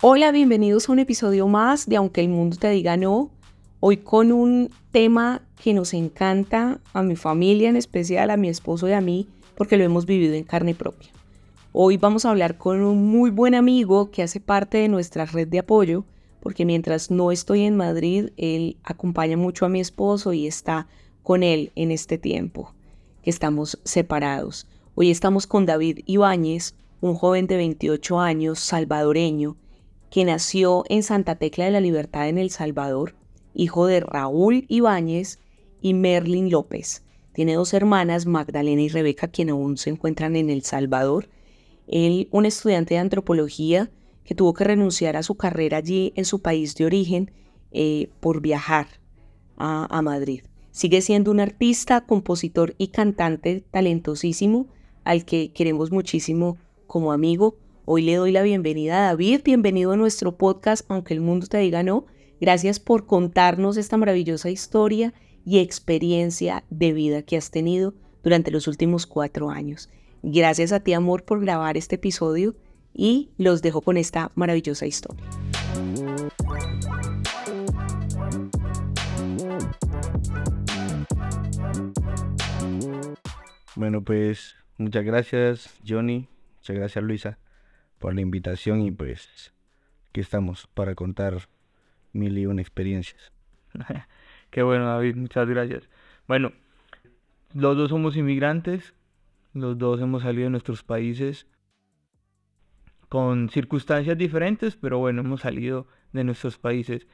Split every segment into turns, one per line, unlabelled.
Hola, bienvenidos a un episodio más de Aunque el mundo te diga no. Hoy con un tema que nos encanta a mi familia, en especial a mi esposo y a mí, porque lo hemos vivido en carne propia. Hoy vamos a hablar con un muy buen amigo que hace parte de nuestra red de apoyo, porque mientras no estoy en Madrid, él acompaña mucho a mi esposo y está con él en este tiempo que estamos separados. Hoy estamos con David Ibáñez, un joven de 28 años, salvadoreño, que nació en Santa Tecla de la Libertad en El Salvador, hijo de Raúl Ibáñez y Merlin López. Tiene dos hermanas, Magdalena y Rebeca, quienes aún se encuentran en El Salvador. Él, un estudiante de antropología que tuvo que renunciar a su carrera allí en su país de origen eh, por viajar a, a Madrid. Sigue siendo un artista, compositor y cantante talentosísimo al que queremos muchísimo como amigo. Hoy le doy la bienvenida a David, bienvenido a nuestro podcast, aunque el mundo te diga no. Gracias por contarnos esta maravillosa historia y experiencia de vida que has tenido durante los últimos cuatro años. Gracias a ti, amor, por grabar este episodio y los dejo con esta maravillosa historia.
Bueno, pues muchas gracias, Johnny. Muchas gracias, Luisa por la invitación y pues aquí estamos para contar mil y una experiencias.
Qué bueno, David, muchas gracias. Bueno, los dos somos inmigrantes, los dos hemos salido de nuestros países con circunstancias diferentes, pero bueno, hemos salido de nuestros países.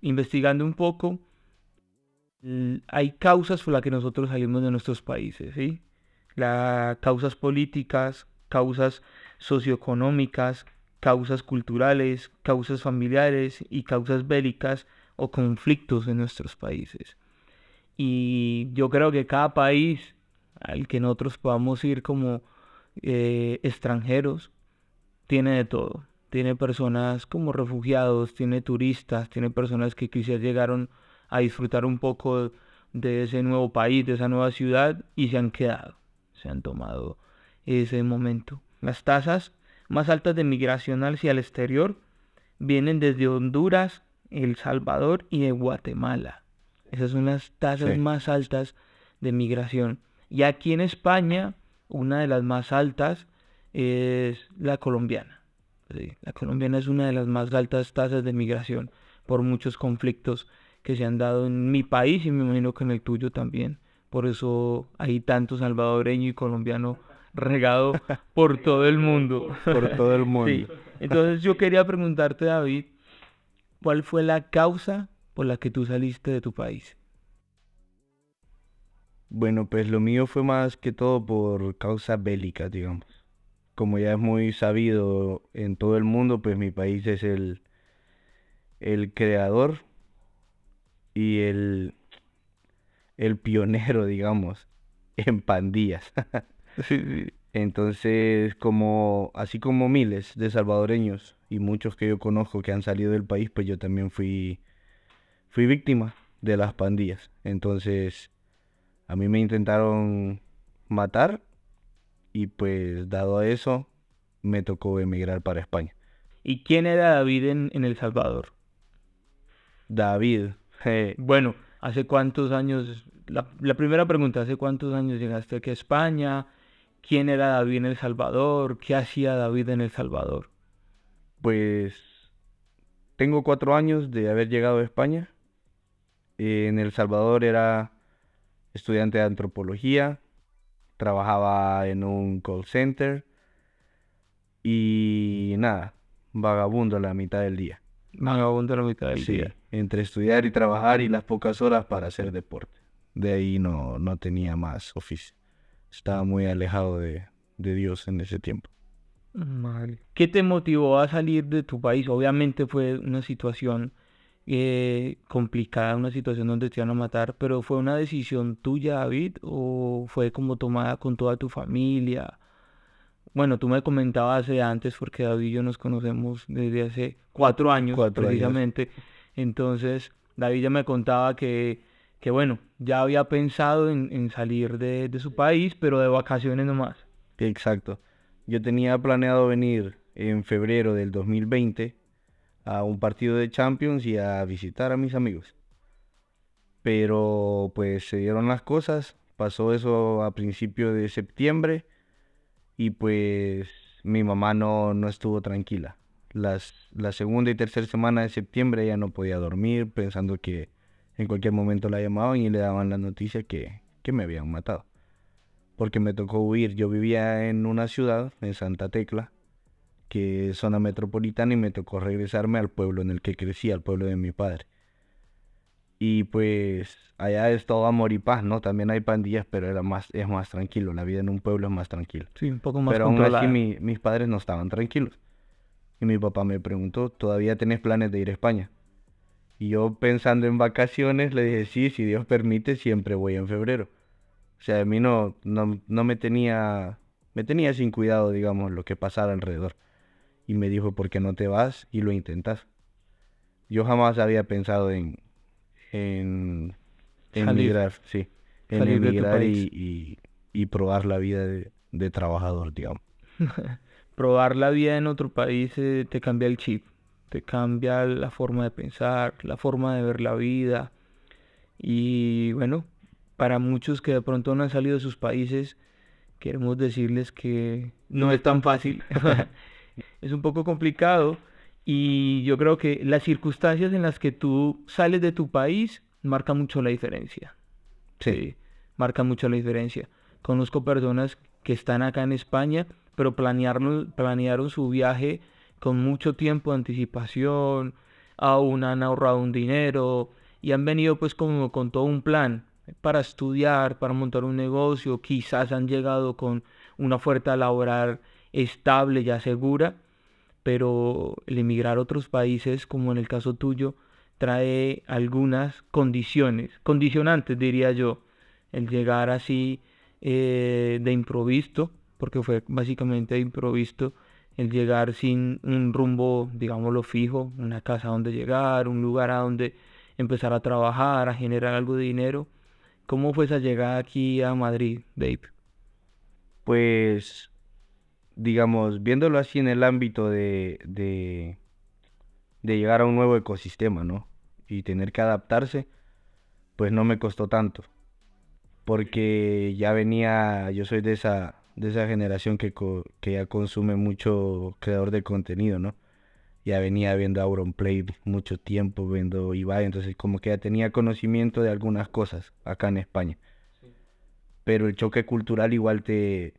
Investigando un poco, hay causas por las que nosotros salimos de nuestros países, ¿sí? Las causas políticas, causas socioeconómicas, causas culturales, causas familiares y causas bélicas o conflictos en nuestros países. Y yo creo que cada país al que nosotros podamos ir como eh, extranjeros tiene de todo. Tiene personas como refugiados, tiene turistas, tiene personas que quizás llegaron a disfrutar un poco de ese nuevo país, de esa nueva ciudad y se han quedado, se han tomado ese momento. Las tasas más altas de migración hacia el exterior vienen desde Honduras, El Salvador y de Guatemala. Esas son las tasas más altas de migración. Y aquí en España, una de las más altas es la colombiana. la colombiana es una de las más altas tasas de migración por muchos conflictos que se han dado en mi país y me imagino que en el tuyo también. Por eso hay tanto salvadoreño y colombiano regado por todo el mundo.
Por todo el mundo.
Entonces yo quería preguntarte, David, ¿cuál fue la causa por la que tú saliste de tu país?
Bueno, pues lo mío fue más que todo por causa bélica, digamos. Como ya es muy sabido en todo el mundo, pues mi país es el, el creador y el, el pionero, digamos, en pandillas. Entonces, como, así como miles de salvadoreños y muchos que yo conozco que han salido del país, pues yo también fui, fui víctima de las pandillas. Entonces, a mí me intentaron matar y pues dado a eso, me tocó emigrar para España.
¿Y quién era David en, El Salvador?
David.
bueno, ¿hace cuántos años? La, la primera pregunta, ¿hace cuántos años llegaste aquí a España? quién era David en El Salvador, qué hacía David en El Salvador.
Pues tengo cuatro años de haber llegado a España. En El Salvador era estudiante de antropología, trabajaba en un call center y nada, vagabundo a la mitad del día.
Vagabundo a la mitad del día.
Entre estudiar y trabajar y las pocas horas para hacer deporte. De ahí no, no tenía más oficio estaba muy alejado de, Dios en ese tiempo.
¿Qué te motivó a salir de tu país? Obviamente fue una situación eh, complicada, una situación donde te iban a matar, pero ¿fue una decisión tuya, David, o fue como tomada con toda tu familia? Bueno, tú me comentabas antes, porque David y yo nos conocemos desde hace cuatro años, precisamente, Entonces, David ya me contaba que, que bueno, ya había pensado en, en salir de, de su país, pero de vacaciones nomás.
Exacto. Yo tenía planeado venir en febrero del 2020 a un partido de Champions y a visitar a mis amigos. Pero pues se dieron las cosas, pasó eso a principio de septiembre y pues mi mamá no, no estuvo tranquila. Las, la segunda y tercera semana de septiembre ella no podía dormir pensando que en cualquier momento la llamaban y le daban la noticia que, que me habían matado. Porque me tocó huir. Yo vivía en una ciudad, en Santa Tecla, que es zona metropolitana, y me tocó regresarme al pueblo en el que crecí, al pueblo de mi padre. Y pues allá es todo amor y paz, ¿no? También hay pandillas, pero era más, es más tranquilo. La vida en un pueblo es más tranquila.
Sí, un poco más
Pero aún así mi- mis padres no estaban tranquilos. Y mi papá me preguntó, ¿todavía tenés planes de ir a España? Y yo pensando en vacaciones le dije, sí, si Dios permite, siempre voy en febrero. O sea, a mí no, no, no me tenía, me tenía sin cuidado, digamos, lo que pasara alrededor. Y me dijo, ¿por qué no te vas y lo intentas? Yo jamás había pensado en, en, en
Salir.
migrar, sí, en emigrar y, y probar la vida de, de trabajador, digamos.
Probar la vida en otro país eh, te cambia el chip, te cambia la forma de pensar, la forma de ver la vida. Y bueno, para muchos que de pronto no han salido de sus países, queremos decirles que no es tan fácil. es un poco complicado y yo creo que las circunstancias en las que tú sales de tu país marcan mucho la diferencia. Sí, marca mucho la diferencia. Conozco personas que están acá en España, pero planearon, planearon su viaje con mucho tiempo de anticipación, aún han ahorrado un dinero y han venido pues como con todo un plan para estudiar, para montar un negocio, quizás han llegado con una oferta laboral estable, ya segura, pero el emigrar a otros países, como en el caso tuyo, trae algunas condiciones, condicionantes diría yo, el llegar así eh, de improviso, porque fue básicamente de improviso, el llegar sin un rumbo, digámoslo fijo, una casa donde llegar, un lugar a donde empezar a trabajar, a generar algo de dinero. ¿Cómo fue esa llegada aquí a Madrid, Dave?
Pues, digamos, viéndolo así en el ámbito de, de, de llegar a un nuevo ecosistema, ¿no? Y tener que adaptarse, pues no me costó tanto. Porque ya venía, yo soy de esa, de esa generación que, co- que ya consume mucho creador de contenido, ¿no? Ya venía viendo Auronplay mucho tiempo, viendo Ibai, entonces como que ya tenía conocimiento de algunas cosas acá en España. Pero el choque cultural igual te,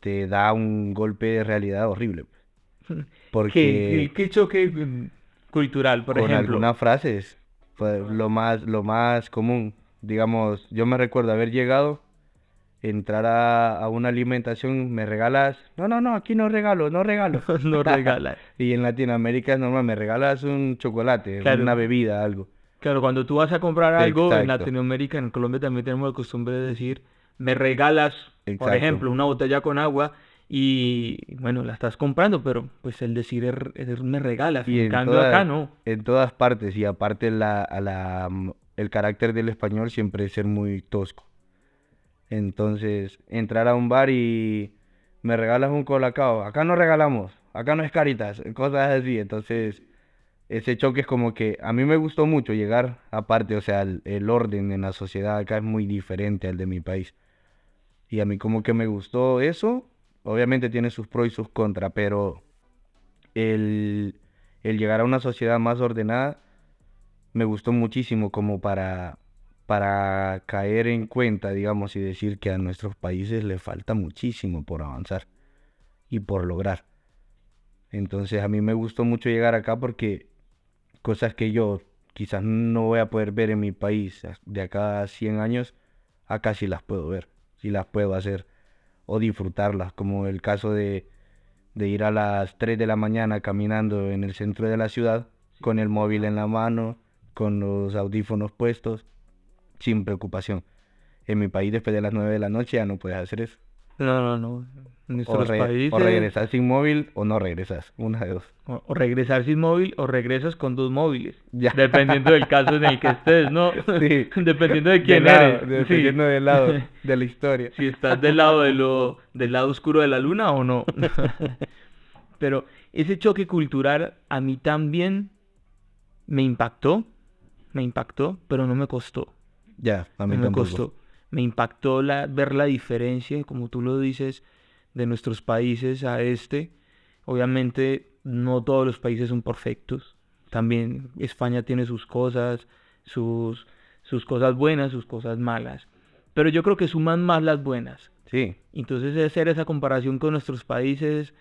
te da un golpe de realidad horrible. pues.
¿Qué,
Porque
qué choque mm, cultural, por
con
ejemplo?
algunas frases fue lo más, lo más común. Digamos, yo me recuerdo haber llegado, entrar a, a una alimentación, me regalas, no, no, no, aquí no regalo, no regalo.
no regala.
Y en Latinoamérica es normal, me regalas un chocolate,
Claro.
una bebida, algo.
Claro, cuando tú vas a comprar algo en
Exacto.
Latinoamérica, en Colombia también tenemos la costumbre de decir, me regalas, por ejemplo, una botella con agua y bueno, la estás comprando, pero pues el decir es, es me regalas,
Y
en
en
cambio acá no.
En todas partes, y aparte la, a la, mm, el carácter del español siempre es ser muy tosco. Entonces, entrar a un bar y me regalas un colacao, acá no regalamos, acá no es caritas, cosas así. Entonces, ese choque es como que a mí me gustó mucho llegar, aparte, o sea, el, el orden en la sociedad acá es muy diferente al de mi país. Y a mí como que me gustó eso, obviamente tiene sus pros y sus contras, pero el, el llegar a una sociedad más ordenada me gustó muchísimo como para, para caer en cuenta, digamos, y decir que a nuestros países le falta muchísimo por avanzar y por lograr. Entonces a mí me gustó mucho llegar acá porque cosas que yo quizás no voy a poder ver en mi país de acá a 100 años, acá sí las puedo ver, sí las puedo hacer o disfrutarlas, como el caso de, de ir a las 3 de la mañana caminando en el centro de la ciudad con el móvil en la mano, con los audífonos puestos, sin preocupación. En mi país después de las 9 de la noche ya no puedes hacer eso.
No, no, no. En
O,
nuestros
re-
países.
o regresas sin móvil o no regresas. Una de dos.
O, o regresar sin móvil o regresas con dos móviles.
Ya.
Dependiendo del caso en el que estés, ¿no?
Sí.
Dependiendo de quién
lado,
eres. Sí.
Dependiendo del lado de la historia.
Si estás del lado de lo, del lado oscuro de la luna o no. Pero ese choque cultural a mí también me impactó. Me impactó, pero no me costó.
Ya, a mí
no me costó. Me impactó la, ver la diferencia, como tú lo dices, de nuestros países a este. Obviamente, no todos los países son perfectos. También España tiene sus cosas, sus, sus cosas buenas, sus cosas malas. Pero yo creo que suman más las buenas.
Sí,
Entonces, hacer esa comparación con nuestros países,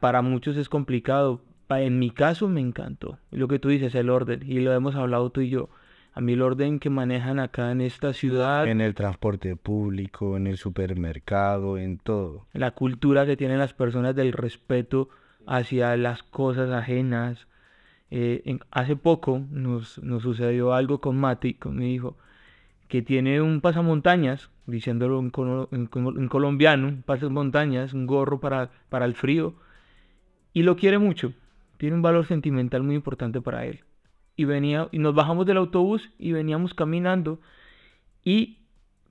para muchos es complicado. En mi caso, me encantó. Lo que tú dices, el orden, y lo hemos hablado tú y yo. A mí el orden que manejan acá en esta ciudad,
en el transporte público, en el supermercado, en todo.
la cultura que tienen las personas del respeto hacia las cosas ajenas. Eh, en- hace poco nos, nos sucedió algo con Mati, con mi hijo, que tiene un pasamontañas, diciéndolo en, colo- en colo- en colombiano, un pasamontañas, un gorro para, para el frío, y lo quiere mucho. Tiene un valor sentimental muy importante para él. Y venía, y nos bajamos del autobús y veníamos caminando, y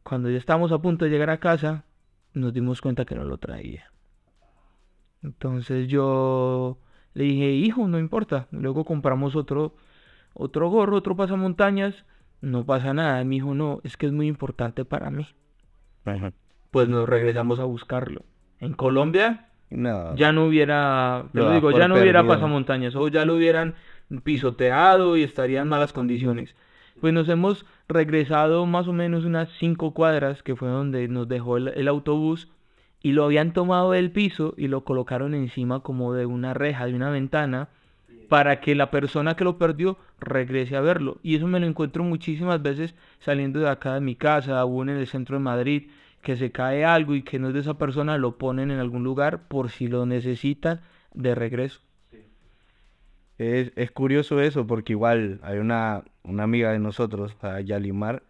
cuando ya estábamos a punto de llegar a casa, nos dimos cuenta que no lo traía. Entonces yo le dije, hijo, no importa. Luego compramos otro, otro gorro, otro pasamontañas. No pasa nada. Mi hijo, no, es que es muy importante para mí.
Ajá.
Pues nos regresamos a buscarlo. En Colombia
No,
ya no hubiera, te
Lo
lo
das
digo,
por
ya no hubiera pasamontañas o ya lo hubieran pisoteado y estaría en malas condiciones. Pues nos hemos regresado más o menos unas cinco cuadras, que fue donde nos dejó el, autobús, y lo habían tomado del piso y lo colocaron encima como de una reja, de una ventana, para que la persona que lo perdió regrese a verlo. Y eso me lo encuentro muchísimas veces saliendo de acá de mi casa, aún en el centro de Madrid, que se cae algo y que no es de esa persona, lo ponen en algún lugar por si lo necesitan de regreso.
Es, es curioso eso porque igual hay una, una amiga de nosotros, a Yalimar,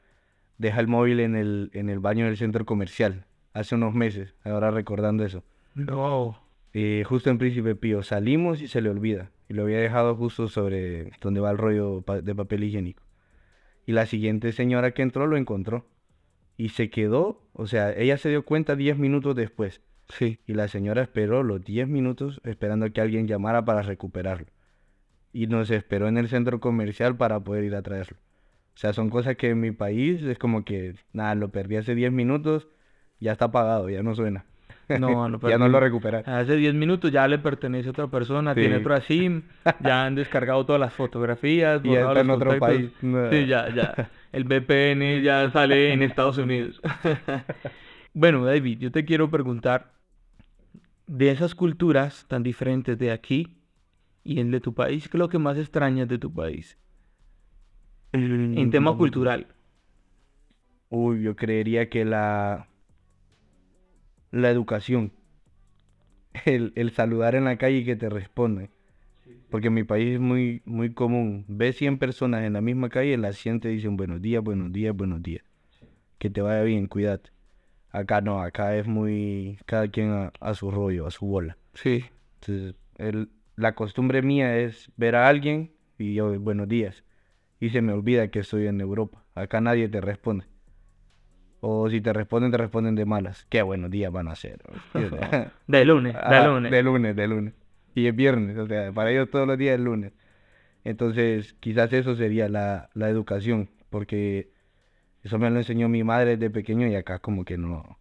deja el móvil en el, en el baño del centro comercial hace unos meses, ahora recordando eso.
No.
Eh, justo en Príncipe Pío, salimos y se le olvida. Y lo había dejado justo sobre donde va el rollo pa- de papel higiénico. Y la siguiente señora que entró lo encontró. Y se quedó, o sea, ella se dio cuenta 10 minutos después.
Sí.
Y la señora esperó los 10 minutos esperando a que alguien llamara para recuperarlo. Y nos esperó en el centro comercial para poder ir a traerlo. O sea, son cosas que en mi país es como que, nada, lo perdí hace 10 minutos, ya está apagado, ya no suena.
No, lo
ya no lo recuperas.
Hace 10 minutos ya le pertenece a otra persona, tiene otra SIM, ya han descargado todas las fotografías,
Y ya está en otro
contactos.
país. No.
Sí, ya, ya. El VPN ya sale en Estados Unidos. Bueno, David, yo te quiero preguntar, de esas culturas tan diferentes de aquí y en de tu país, ¿qué es lo que más extrañas de tu país? En tema cultural.
Uy, yo creería que la, la educación. El, el saludar en la calle y que te responden. Porque en mi país es muy, muy común. Ves 100 personas en la misma calle, las 100 te dicen buenos días, buenos días, buenos días. Que te vaya bien, cuídate. Acá no, acá es muy... Cada quien a, a su rollo, a su bola.
Sí.
Entonces, el- la costumbre mía es ver a alguien y yo, buenos días. Y se me olvida que estoy en Europa. Acá nadie te responde. O si te responden, te responden de malas. Qué buenos días van a ser.
De lunes, de lunes.
De lunes, de lunes. Y es viernes, o sea, para ellos todos los días es lunes. Entonces, quizás eso sería la, la educación, porque eso me lo enseñó mi madre desde pequeño y acá como que no,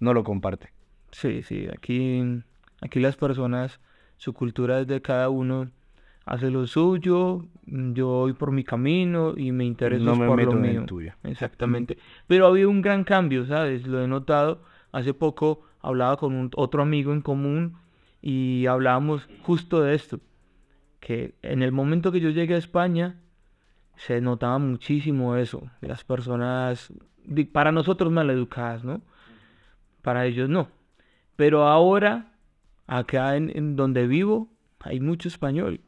no lo comparte.
Sí, sí, aquí, aquí las personas, su cultura es de cada uno, hace lo suyo, mm, yo voy por mi camino y me intereso
No me
por
meto
lo
en
mío.
tuyo.
Exactamente. Pero ha habido un gran cambio, ¿sabes? Lo he notado. Hace poco hablaba con un- otro amigo en común y hablábamos justo de esto, que en el momento que yo llegué a España se notaba muchísimo eso, las personas, para nosotros maleducadas, ¿no? Para ellos no. Pero ahora, acá en, en donde vivo, hay mucho español.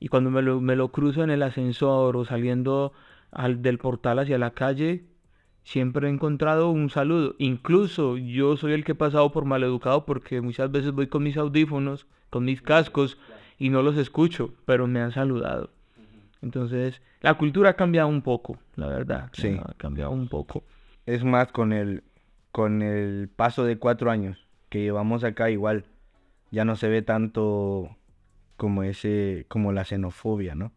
Y cuando me lo, me lo cruzo en el ascensor o saliendo al, del portal hacia la calle, siempre he encontrado un saludo. Incluso yo soy el que he pasado por maleducado porque muchas veces voy con mis audífonos, con mis cascos y no los escucho, pero me han saludado. Entonces, la cultura ha cambiado un poco, la verdad.
Sí.
Ha cambiado un poco.
Es más, con el, con el paso de cuatro años que llevamos acá, igual ya no se ve tanto como ese, como la xenofobia, ¿no?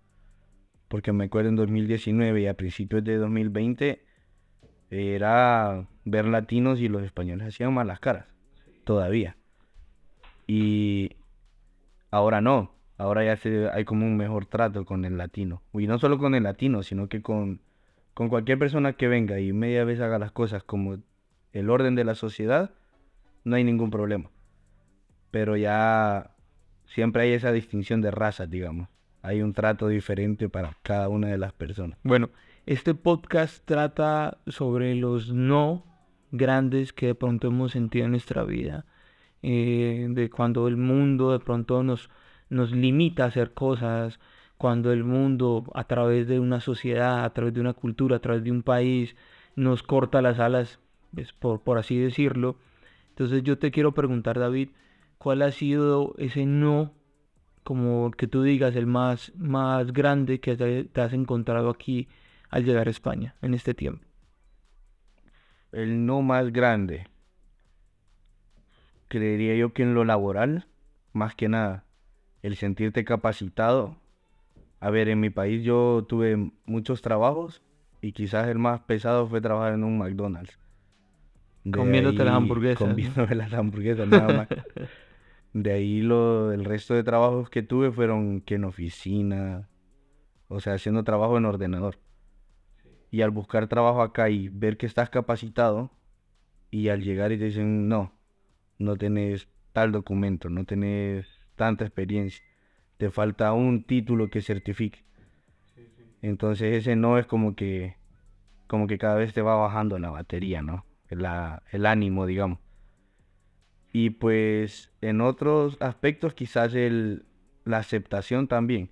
Porque me acuerdo en 2019 y a principios de 2020 era ver latinos y los españoles hacían malas caras, todavía. Y ahora no, ahora ya se, hay como un mejor trato con el latino. Y no solo con el latino, sino que con, con cualquier persona que venga y media vez haga las cosas como el orden de la sociedad, no hay ningún problema. Pero ya siempre hay esa distinción de razas, digamos. Hay un trato diferente para cada una de las personas.
Bueno, este podcast trata sobre los no grandes que de pronto hemos sentido en nuestra vida. eh, de cuando el mundo de pronto nos, nos limita a hacer cosas, cuando el mundo a través de una sociedad, a través de una cultura, a través de un país, nos corta las alas, pues, por, por así decirlo. Entonces yo te quiero preguntar, David, ¿cuál ha sido ese no, como que tú digas, el más, más grande que te, te has encontrado aquí al llegar a España en este tiempo?
El no más grande, creería yo que en lo laboral, más que nada, el sentirte capacitado. A ver, en mi país yo tuve muchos trabajos y quizás el más pesado fue trabajar en un McDonald's. De
Comiéndote las hamburguesas, ¿no?
Comiéndome las hamburguesas, nada más. De ahí lo, el resto de trabajos que tuve fueron que en oficina, o sea, haciendo trabajo en ordenador. Y al buscar trabajo acá y ver que estás capacitado, y al llegar y te dicen, no, no tenés tal documento, no tenés tanta experiencia, te falta un título que certifique. Entonces ese no es como que, como que cada vez te va bajando la batería, ¿no? La- el ánimo, digamos. Y pues en otros aspectos quizás el, la aceptación también.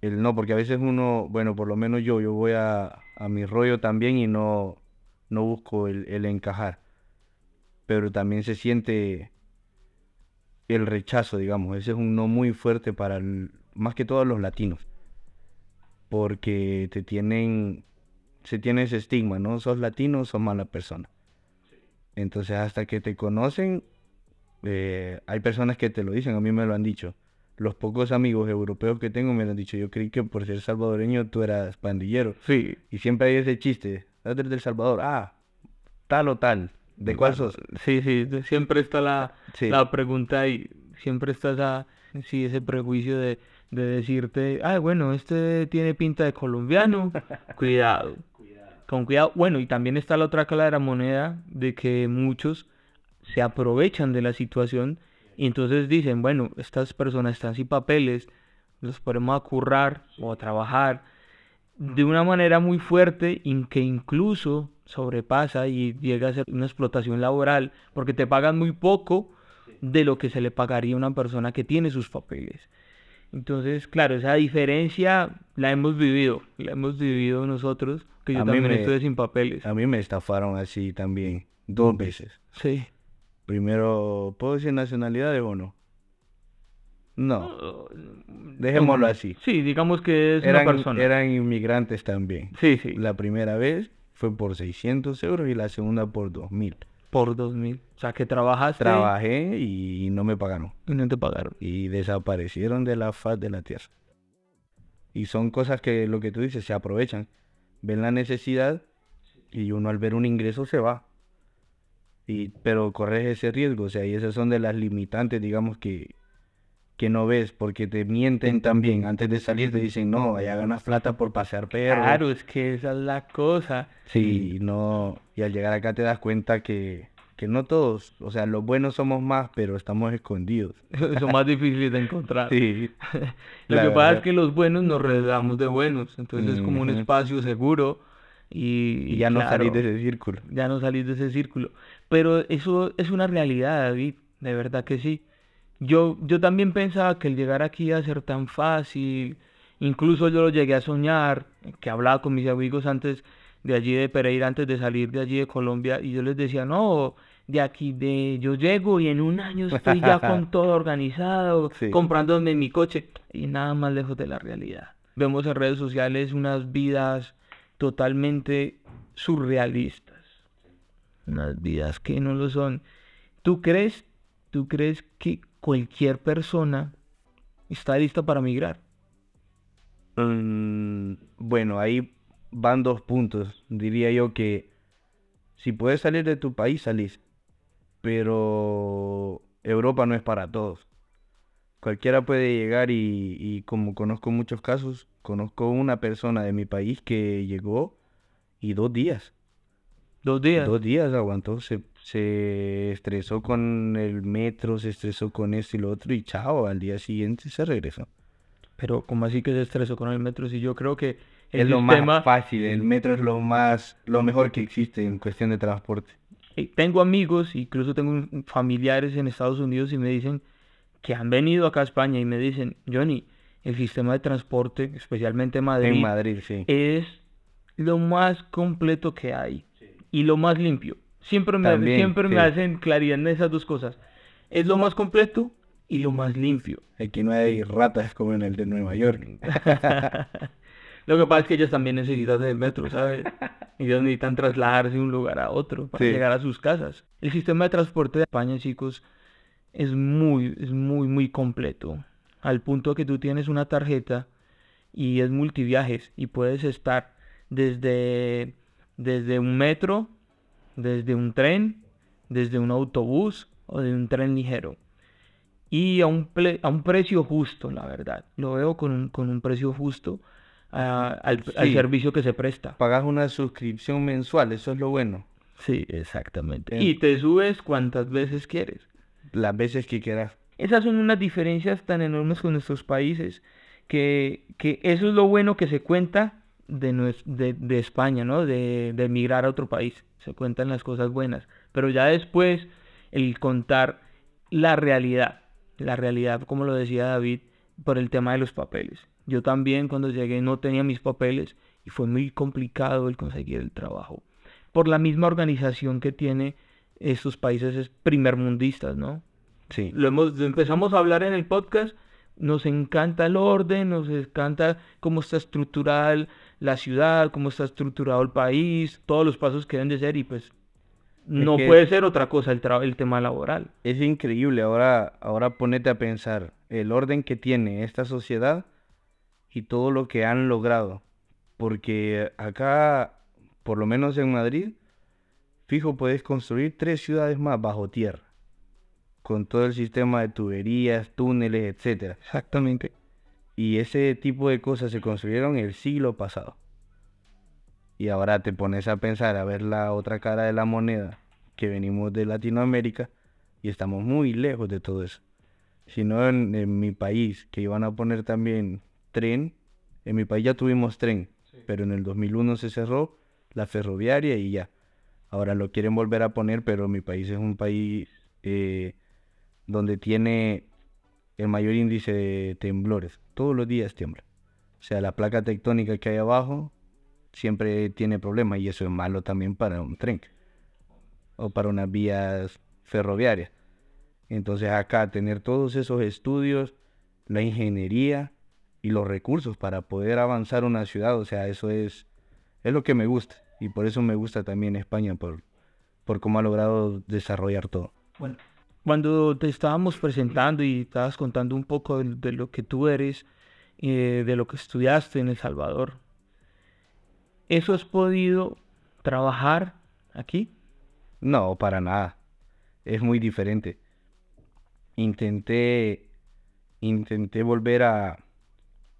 El no, porque a veces uno, bueno, por lo menos yo, yo voy a, a mi rollo también y no, no busco el, el encajar. Pero también se siente el rechazo, digamos. Ese es un no muy fuerte para el- más que todos los latinos. Porque te tienen, se tiene ese estigma, ¿no? Sos latino, sos mala persona. Entonces hasta que te conocen, eh, hay personas que te lo dicen, a mí me lo han dicho. Los pocos amigos europeos que tengo me lo han dicho. Yo creí que por ser salvadoreño tú eras pandillero.
Sí.
Y siempre hay ese chiste. ¿Eres del El Salvador? Ah, tal o tal. ¿De cuál sos?
Sí, sí, siempre está la,
Sí.
la pregunta y siempre está esa, sí, ese prejuicio de, de decirte, ah, bueno, este tiene pinta de colombiano, cuidado, con cuidado. Bueno, y también está la otra cara de la moneda de que muchos se aprovechan de la situación y entonces dicen, bueno, estas personas están sin papeles, los ponemos a currar o a trabajar de una manera muy fuerte y que incluso sobrepasa y llega a ser una explotación laboral porque te pagan muy poco de lo que se le pagaría a una persona que tiene sus papeles. Entonces, claro, esa diferencia la hemos vivido, la hemos vivido nosotros, que yo
A mí me-
estuve sin papeles.
A mí me estafaron así también, dos veces.
Sí.
Primero, ¿puedo decir nacionalidades o no? No,
Oh,
dejémoslo así.
Sí, digamos que es
Eran,
una persona.
eran inmigrantes también.
Sí, sí,
La primera vez fue por 600 euros y la segunda por 2000.
por 2000. O sea, que trabajaste
Trabajé y no me pagaron.
y no te pagaron.
Y desaparecieron de la faz de la tierra. Y son cosas que lo que tú dices, se aprovechan. Ven la necesidad y uno al ver un ingreso se va. Y, pero corres ese riesgo, o sea, y esas son de las limitantes, digamos, que, que no ves, porque te mienten también. Antes de salir te dicen, no, allá ganas plata por pasear perros.
Claro, es que esa es la cosa.
Sí, no, y al llegar acá te das cuenta que, que no todos, o sea, los buenos somos más, pero estamos escondidos.
Son más difíciles de encontrar.
Sí,
Lo que pasa es que los buenos nos rodeamos de buenos, entonces es como un espacio seguro y,
y ya no salís de ese círculo.
ya no salís de ese círculo. Pero eso es una realidad, David, de verdad que sí. Yo, yo también pensaba que el llegar aquí iba a ser tan fácil, incluso yo lo llegué a soñar, que hablaba con mis amigos antes de allí de Pereira antes de salir de allí de Colombia y yo les decía, no, de aquí de yo llego y en un año estoy ya con todo organizado,
Sí.
comprándome mi coche y nada más lejos de la realidad. Vemos en redes sociales unas vidas totalmente surrealistas, unas vidas que no lo son. ¿Tú crees, tú crees que cualquier persona está lista para migrar?
Mm, bueno, ahí van dos puntos. Diría yo que si puedes salir de tu país, salís. Pero Europa no es para todos. Cualquiera puede llegar y, y como conozco muchos casos, conozco una persona de mi país que llegó y dos días,
Dos días.
dos días aguantó, se, se estresó con el metro, se estresó con esto y lo otro y chao, al día siguiente se regresó.
Pero como así que se estresó con el metro, si yo creo que el
Es lo más fácil, el metro es lo más, lo mejor que existe en cuestión de transporte.
Eh, tengo amigos, incluso tengo familiares en Estados Unidos y me dicen que han venido acá a España y me dicen, Johnny, el sistema de transporte, especialmente en Madrid,
En Madrid, sí.
es lo más completo que hay y lo más limpio. Siempre me,
También,
siempre me hacen claridad en esas dos cosas. Es lo más completo y lo más limpio.
Aquí no hay ratas como en el de Nueva York.
Lo que pasa es que ellos también necesitan del metro, ¿sabes? Ellos necesitan trasladarse de un lugar a otro para
Sí.
llegar a sus casas. El sistema de transporte de España, chicos, es muy, es muy, muy completo. Al punto que tú tienes una tarjeta y es multiviajes y puedes estar desde, desde un metro, desde un tren, desde un autobús o de un tren ligero. Y a un, ple- a un precio justo, la verdad. Lo veo con un, con un precio justo al, al servicio que se presta.
Pagas una suscripción mensual, eso es lo bueno.
Sí, exactamente. Y te subes cuantas veces quieres.
Las veces que quieras.
Esas son unas diferencias tan enormes con nuestros países que, que eso es lo bueno que se cuenta de, de, de España, ¿no? De, de emigrar a otro país. Se cuentan las cosas buenas. Pero ya después el contar la realidad, la realidad, como lo decía David, por el tema de los papeles. Yo también cuando llegué no tenía mis papeles y fue muy complicado el conseguir el trabajo. Por la misma organización que tiene estos países es primermundistas, ¿no?
Sí.
lo hemos, lo empezamos a hablar en el podcast, nos encanta el orden, nos encanta cómo está estructurada la ciudad, cómo está estructurado el país, todos los pasos que deben de ser y pues no
que-
puede ser otra cosa el, el tema laboral.
Es increíble. Ahora, ahora ponete a pensar el orden que tiene esta sociedad y todo lo que han logrado. Porque acá, por lo menos en Madrid, fijo, puedes construir tres ciudades más bajo tierra. Con todo el sistema de tuberías, túneles, etcétera.
Exactamente.
Y ese tipo de cosas se construyeron el siglo pasado. Y ahora te pones a pensar, a ver la otra cara de la moneda, que venimos de Latinoamérica y estamos muy lejos de todo eso. Si no en, en mi país, que iban a poner también tren, en mi país ya tuvimos tren, pero en el 2001 se cerró la ferroviaria y ya. Ahora lo quieren volver a poner, pero mi país es un país eh, donde tiene el mayor índice de temblores. Todos los días tiembla. O sea, la placa tectónica que hay abajo siempre tiene problemas y eso es malo también para un tren o para unas vías ferroviarias. Entonces acá tener todos esos estudios, la ingeniería y los recursos para poder avanzar una ciudad, o sea, eso es, es lo que me gusta y por eso me gusta también España, por, por cómo ha logrado desarrollar todo.
Bueno, cuando te estábamos presentando y estabas contando un poco de, de lo que tú eres, eh, de lo que estudiaste en El Salvador, ¿eso has podido trabajar aquí?
No, para nada. Es muy diferente. Intenté, intenté volver a,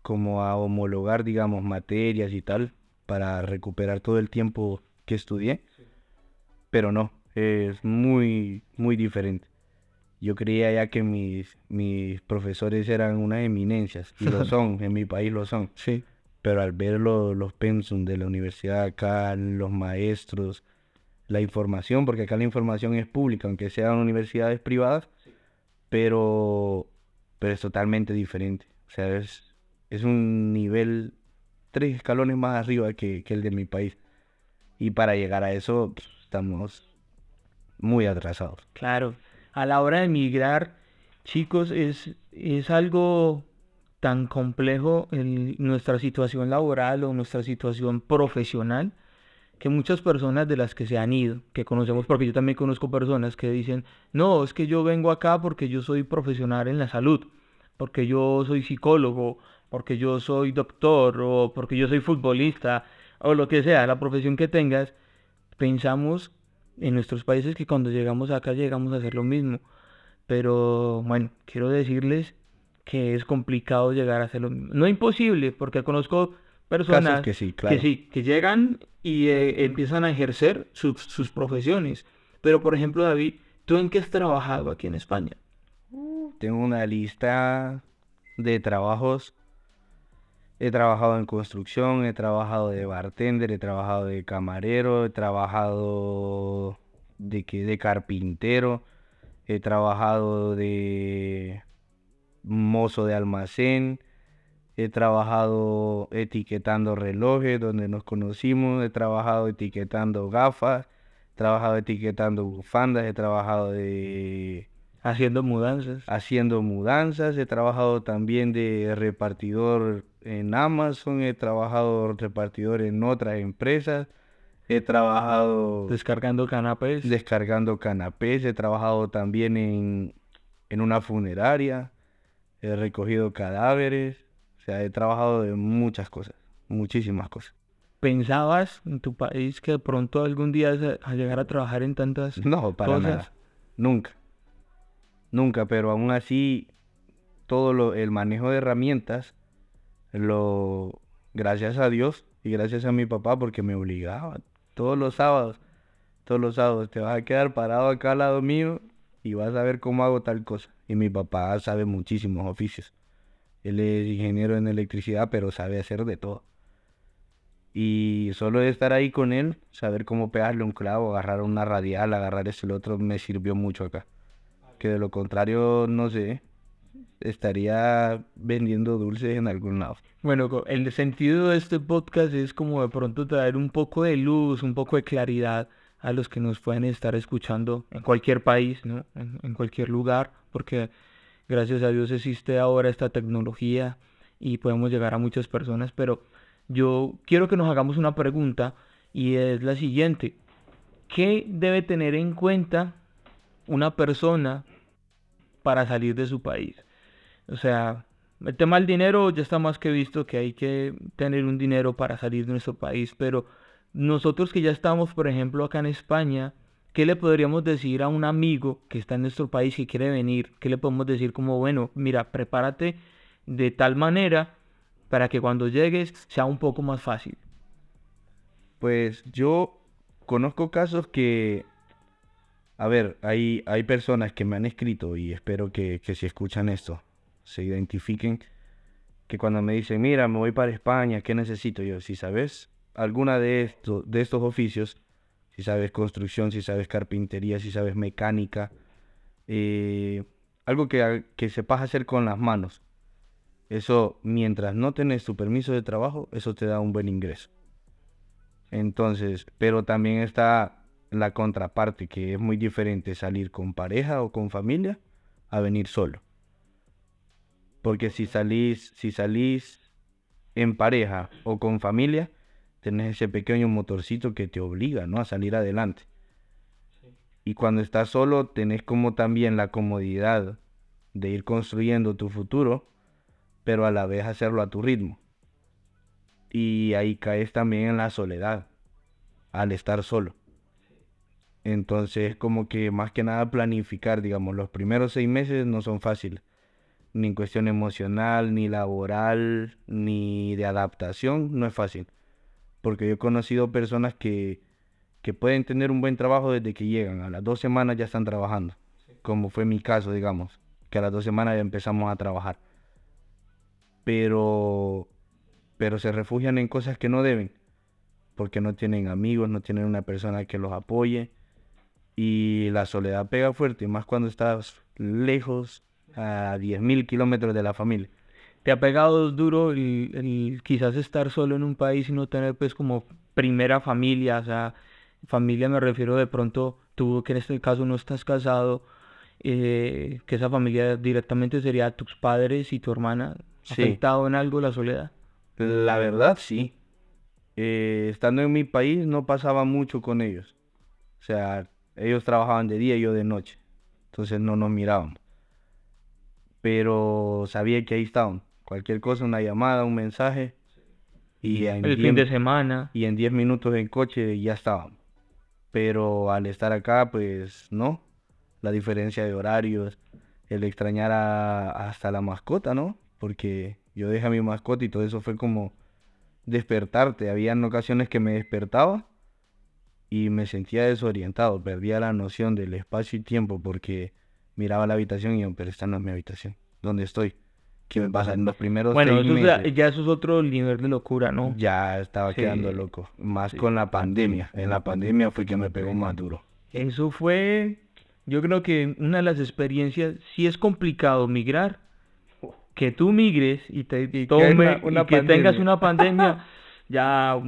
como a homologar, digamos, materias y tal, para recuperar todo el tiempo que estudié, pero no, es muy, muy diferente. Yo creía ya que mis, mis profesores eran unas eminencias, y lo son, en mi país lo son.
Sí.
Pero al ver lo- los pensum de la universidad acá, los maestros, la información, porque acá la información es pública, aunque sean universidades privadas, pero, pero es totalmente diferente. O sea, es, es un nivel tres escalones más arriba que, que el de mi país. Y para llegar a eso pues, estamos muy atrasados.
Claro, a la hora de emigrar, chicos, es, es algo tan complejo en nuestra situación laboral o nuestra situación profesional que muchas personas de las que se han ido, que conocemos, porque yo también conozco personas que dicen, no, es que yo vengo acá porque yo soy profesional en la salud, porque yo soy psicólogo, porque yo soy doctor o porque yo soy futbolista o lo que sea, la profesión que tengas, pensamos en nuestros países que cuando llegamos acá llegamos a hacer lo mismo. Pero bueno, quiero decirles que es complicado llegar a hacer lo mismo. No imposible, porque conozco personas
que sí, claro.
que sí, que llegan y eh, empiezan a ejercer sus, sus profesiones. Pero por ejemplo, David, ¿tú en qué has trabajado aquí en España?
Tengo una lista de trabajos. He trabajado en construcción, he trabajado de bartender, he trabajado de camarero, he trabajado de, que, de carpintero, he trabajado de mozo de almacén, he trabajado etiquetando relojes donde nos conocimos, he trabajado etiquetando gafas, he trabajado etiquetando bufandas, he trabajado de
Haciendo mudanzas.
haciendo mudanzas, he trabajado también de repartidor en Amazon, he trabajado repartidor en otras empresas, he trabajado
Descargando canapés.
descargando canapés, he trabajado también en, en una funeraria, he recogido cadáveres, o sea, he trabajado de muchas cosas, muchísimas cosas.
¿Pensabas en tu país que de pronto algún día a- a llegar a trabajar en tantas
No, para
cosas?
nada, nunca, nunca, pero aún así todo lo, el manejo de herramientas, lo, gracias a Dios y gracias a mi papá porque me obligaba todos los sábados, todos los sábados te vas a quedar parado acá al lado mío y vas a ver cómo hago tal cosa. Y mi papá sabe muchísimos oficios. Él es ingeniero en electricidad, pero sabe hacer de todo. Y solo de estar ahí con él, saber cómo pegarle un clavo, agarrar una radial, agarrar lo otro, me sirvió mucho acá. Que de lo contrario, no sé, estaría vendiendo dulces en algún lado.
Bueno, el sentido de este podcast es como de pronto traer un poco de luz, un poco de claridad a los que nos pueden estar escuchando en cualquier país, ¿no? En cualquier lugar, porque gracias a Dios existe ahora esta tecnología y podemos llegar a muchas personas, pero yo quiero que nos hagamos una pregunta y es la siguiente. ¿Qué debe tener en cuenta una persona para salir de su país? O sea, el tema del dinero ya está más que visto que hay que tener un dinero para salir de nuestro país, pero nosotros que ya estamos, por ejemplo, acá en España, ¿qué le podríamos decir a un amigo que está en nuestro país y quiere venir? ¿Qué le podemos decir como, bueno, mira, prepárate de tal manera para que cuando llegues sea un poco más fácil?
Pues yo conozco casos que, a ver, hay, hay personas que me han escrito y espero que, que si escuchan esto se identifiquen, que cuando me dicen, mira, me voy para España, ¿qué necesito? Yo, si sabes alguna de estos, de estos oficios, si sabes construcción, si sabes carpintería, si sabes mecánica, eh, algo que, que sepas hacer con las manos, eso, mientras no tenés tu permiso de trabajo, eso te da un buen ingreso. Entonces, pero también está la contraparte, que es muy diferente salir con pareja o con familia a venir solo. Porque si salís, si salís en pareja o con familia, tenés ese pequeño motorcito que te obliga, ¿no? a salir adelante. Y cuando estás solo, tenés como también la comodidad de ir construyendo tu futuro, pero a la vez hacerlo a tu ritmo. Y ahí caes también en la soledad, al estar solo. Entonces, como que más que nada planificar, digamos, los primeros seis meses no son fáciles, ni en cuestión emocional, ni laboral, ni de adaptación, no es fácil. Porque yo he conocido personas que, que pueden tener un buen trabajo desde que llegan, a las dos semanas ya están trabajando, como fue mi caso, digamos, que a las dos semanas ya empezamos a trabajar. Pero, pero se refugian en cosas que no deben, porque no tienen amigos, no tienen una persona que los apoye. Y la soledad pega fuerte, más cuando estás lejos, a 10.000 kilómetros de la familia.
te ha pegado duro el, el quizás estar solo en un país y no tener pues como primera familia, o sea, familia me refiero de pronto tú que en este caso no estás casado, eh, que esa familia directamente sería tus padres y tu hermana,
Sí.
afectado en algo la soledad.
La verdad, sí. Eh, estando en mi país no pasaba mucho con ellos. O sea, ellos trabajaban de día y yo de noche. Entonces no nos mirábamos. Pero sabía que ahí estaban. Cualquier cosa, una llamada, un mensaje. Y en
El
diez-
fin de semana.
y en 10 minutos en coche ya estaban. Pero al estar acá, pues no. La diferencia de horarios, el extrañar a- hasta la mascota, ¿no? Porque yo dejé a mi mascota y todo eso fue como despertarte. Habían ocasiones que me despertaba y me sentía desorientado, perdía la noción del espacio y tiempo porque miraba la habitación y yo, pero esta no es mi habitación. ¿Dónde estoy? ¿Qué me pasa en los primeros
Bueno,
seis meses?
ya eso es otro nivel de locura, ¿no?
Ya estaba
Sí.
quedando loco, más
Sí.
con la pandemia. En la pandemia fue que me pegó más duro.
Eso fue, yo creo que una de las experiencias, si es complicado migrar, que tú migres y te
que
tome
una- una
y que tengas una pandemia, ya,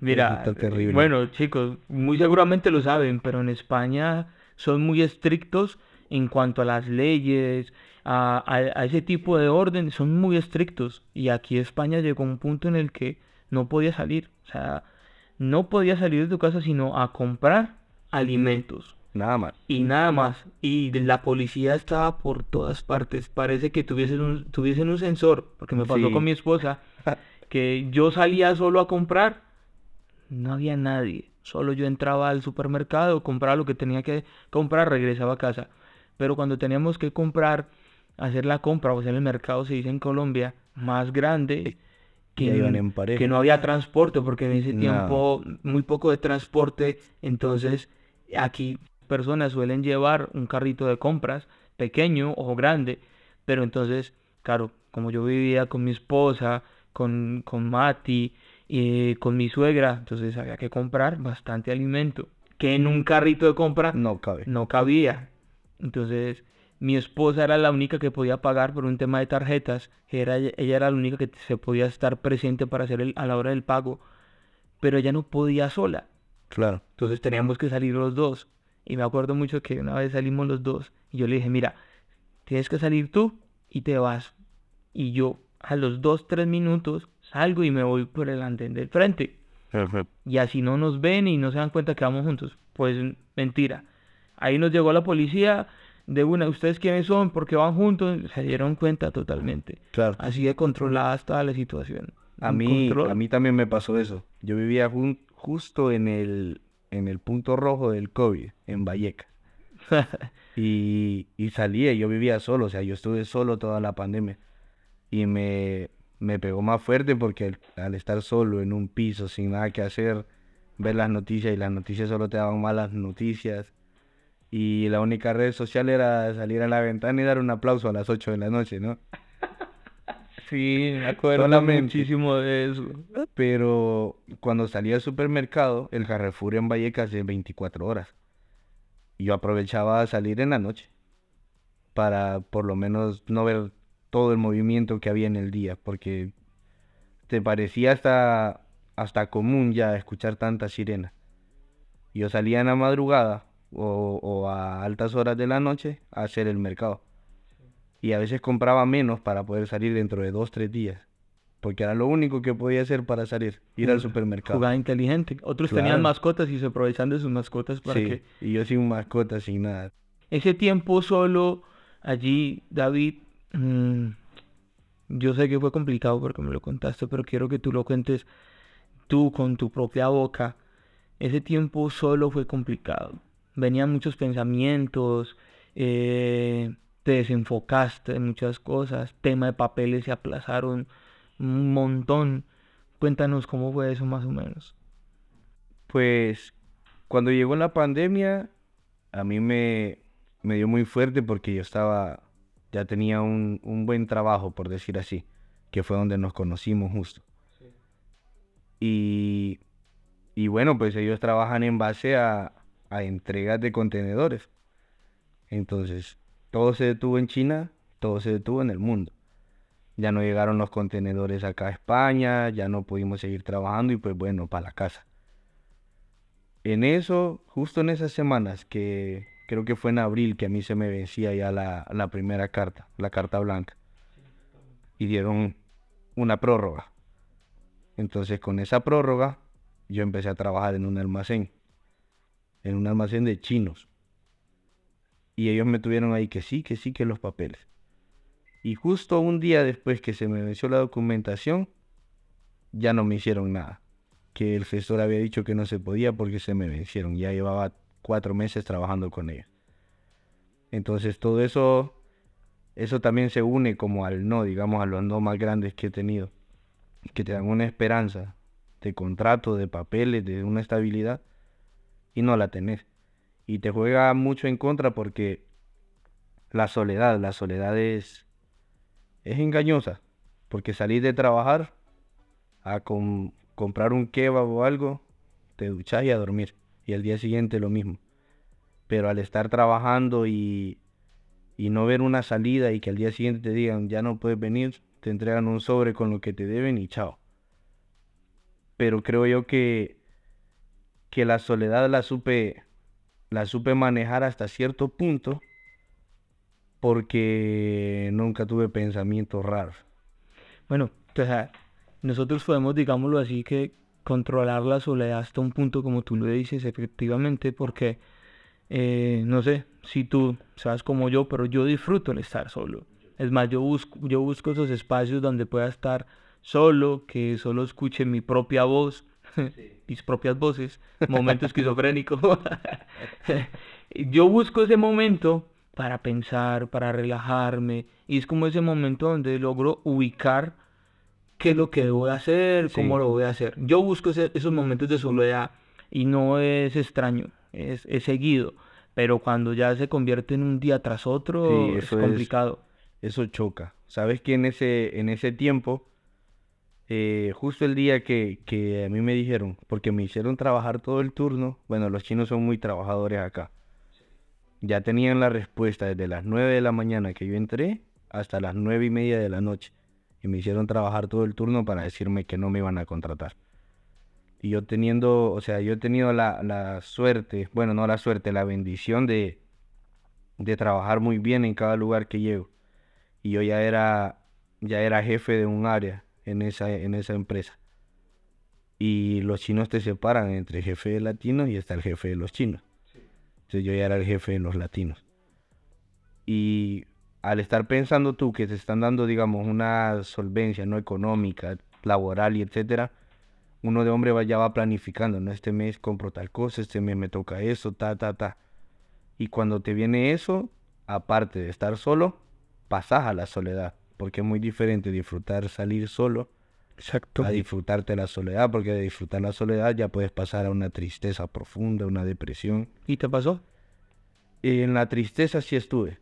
mira,
está terrible.
bueno chicos, muy seguramente lo saben, pero en España son muy estrictos en cuanto a las leyes, a, a- a ese tipo de orden, son muy estrictos. Y aquí España llegó a un punto en el que no podía salir, o sea, no podía salir de tu casa sino a comprar alimentos
Nada más.
y nada más. Y la policía estaba por todas partes. Parece que tuviesen un, tuviesen un sensor, porque me pasó
Sí.
con mi esposa, que yo salía solo a comprar, no había nadie. Solo yo entraba al supermercado, compraba lo que tenía que comprar, regresaba a casa. Pero cuando teníamos que comprar, hacer la compra, o sea, en el mercado se dice en Colombia, más grande, que, no había transporte, porque en ese
No.
tiempo muy poco de transporte, entonces aquí personas suelen llevar un carrito de compras, pequeño o grande, pero entonces, claro, como yo vivía con mi esposa, con, con Mati, y con mi suegra, entonces había que comprar bastante alimento, que en un carrito de compra
No cabe.
no cabía. Entonces, mi esposa era la única que podía pagar por un tema de tarjetas. Era, ella era la única que se podía estar presente para hacer el, a la hora del pago. Pero ella no podía sola.
Claro.
Entonces teníamos que salir los dos. Y me acuerdo mucho que una vez salimos los dos. Y yo le dije, mira, tienes que salir tú y te vas. Y yo a los dos, tres minutos salgo y me voy por el andén del frente. Y así no nos ven y no se dan cuenta que vamos juntos. Pues mentira. Ahí nos llegó la policía de una, ¿ustedes quiénes son? porque van juntos? Se dieron cuenta totalmente.
Claro.
Así de controlada estaba la situación.
A
Un
mí,
control.
a mí también me pasó eso. Yo vivía jun- justo en el, en el punto rojo del COVID, en Valleca. Y, y salía, yo vivía solo, o sea, yo estuve solo toda la pandemia. Y me, me pegó más fuerte porque al, al estar solo en un piso, sin nada que hacer, ver las noticias y las noticias solo te daban malas noticias. Y la única red social era salir a la ventana y dar un aplauso a las 8 de la noche, ¿no?
Sí, me acuerdo
Solamente.
muchísimo de eso.
Pero cuando salí al supermercado, el Carrefour en Vallecas es 24 horas. Y yo aprovechaba a salir en la noche para por lo menos no ver todo el movimiento que había en el día, porque te parecía hasta, hasta común ya escuchar tanta sirena. Yo salía en la madrugada o, o a altas horas de la noche a hacer el mercado. Y a veces compraba menos para poder salir dentro de dos, tres días. Porque era lo único que podía hacer para salir, ir al supermercado.
Jugada inteligente. Otros tenían mascotas y se aprovechan de sus mascotas para
Sí,
que
y yo sin mascota, sin nada.
ese tiempo solo allí, David, mm, yo sé que fue complicado porque me lo contaste, pero quiero que tú lo cuentes tú con tu propia boca. Ese tiempo solo fue complicado. Venían muchos pensamientos, eh, te desenfocaste en muchas cosas, tema de papeles se aplazaron un montón. Cuéntanos cómo fue eso más o menos.
Pues cuando llegó la pandemia, a mí me, me dio muy fuerte porque yo estaba, ya tenía un, un buen trabajo, por decir así, que fue donde nos conocimos justo. Y, y bueno, pues ellos trabajan en base a, a entregas de contenedores. Entonces, todo se detuvo en China, todo se detuvo en el mundo. ya no llegaron los contenedores acá a España, ya no pudimos seguir trabajando y pues bueno, para la casa. En eso, justo en esas semanas que creo que fue en abril que a mí se me vencía ya la, la primera carta, la carta blanca, y dieron una prórroga. Entonces con esa prórroga yo empecé a trabajar en un almacén, en un almacén de chinos. Y ellos me tuvieron ahí que sí, que sí, que los papeles. Y justo un día después que se me venció la documentación, ya no me hicieron nada. Que el gestor había dicho que no se podía porque se me vencieron. Ya llevaba cuatro meses trabajando con ellos. Entonces todo eso, eso también se une como al no, digamos, a los no más grandes que he tenido. Que te dan una esperanza de contrato, de papeles, de una estabilidad y no la tenés. Y te juega mucho en contra porque la soledad, la soledad es es engañosa, porque salir de trabajar a comprar un kebab o algo, te duchas y a dormir, y al día siguiente lo mismo. Pero al estar trabajando y, y no ver una salida y que al día siguiente te digan ya no puedes venir, te entregan un sobre con lo que te deben y chao. Pero creo yo que, que la soledad la supe, la supe manejar hasta cierto punto porque nunca tuve pensamientos raros.
Bueno, entonces, nosotros podemos, digámoslo así, que controlar la soledad hasta un punto como tú lo dices, efectivamente, porque, eh, no sé, si tú sabes como yo, pero yo disfruto el estar solo. Es más, yo busco, yo busco esos espacios donde pueda estar solo, que solo escuche mi propia voz, mis propias voces, momento esquizofrénico. yo busco ese momento para pensar, para relajarme. Y es como ese momento donde logro ubicar qué es lo que debo hacer, cómo lo voy a hacer. Yo busco esos momentos de soledad y no es extraño, es, seguido. Pero cuando ya se convierte en un día tras otro, es complicado.
eso choca. Sabes que en ese, en ese tiempo, eh, justo el día que, que a mí me dijeron, porque me hicieron trabajar todo el turno, bueno, los chinos son muy trabajadores acá ya tenían la respuesta desde las 9 de la mañana que yo entré hasta las 9 y media de la noche. Y me hicieron trabajar todo el turno para decirme que no me iban a contratar. Y yo teniendo, o sea, yo he tenido la, suerte, bueno, no la suerte, la bendición de, de trabajar muy bien en cada lugar que llego. Y yo ya era, ya era jefe de un área en esa, en esa empresa. Y los chinos te separan entre jefe de latinos y está el jefe de los chinos. Entonces yo ya era el jefe de los latinos. Y al estar pensando tú que te están dando, digamos, una solvencia no económica, laboral y etcétera, uno de hombre ya va planificando, ¿no? Este mes compro tal cosa, este mes me toca eso, ta, ta, ta. Y cuando te viene eso, aparte de estar solo, pasas a la soledad, porque es muy diferente disfrutar salir solo
Exacto.
a disfrutarte la soledad, porque de disfrutar la soledad ya puedes pasar a una tristeza profunda, una depresión.
¿Y te pasó?
En la tristeza sí estuve.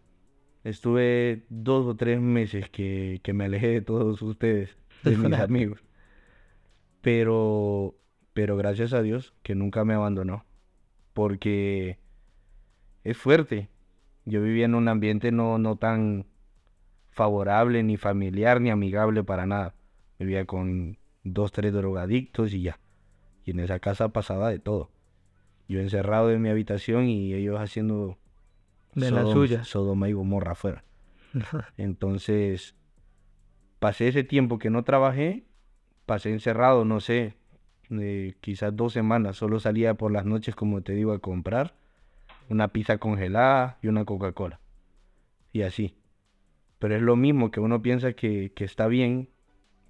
Estuve dos o tres meses que, que me alejé de todos ustedes, de mis amigos. Pero, pero gracias a Dios que nunca me abandonó. Porque es fuerte. Yo vivía en un ambiente no, no tan favorable, ni familiar, ni amigable para nada Vivía con dos, tres drogadictos y ya. Y en esa casa pasaba de todo. Yo encerrado en mi habitación y ellos haciendo
de la suya.
Sodoma y Gomorra afuera. Entonces, pasé ese tiempo que no trabajé, pasé encerrado, no sé, quizás dos semanas. Solo salía por las noches, como te digo, a comprar una pizza congelada y una Coca-Cola. Y así. Pero es lo mismo que uno piensa que, que está bien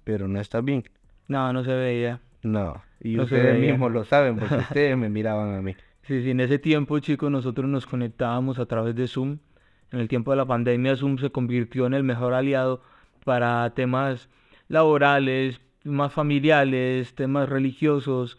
pero no está bien.
No, no se veía.
No, y ustedes mismos lo saben porque ustedes me miraban a mí.
Sí, sí, en ese tiempo, chicos, nosotros nos conectábamos a través de Zoom. En el tiempo de la pandemia, Zoom se convirtió en el mejor aliado para temas laborales, más familiares, temas religiosos.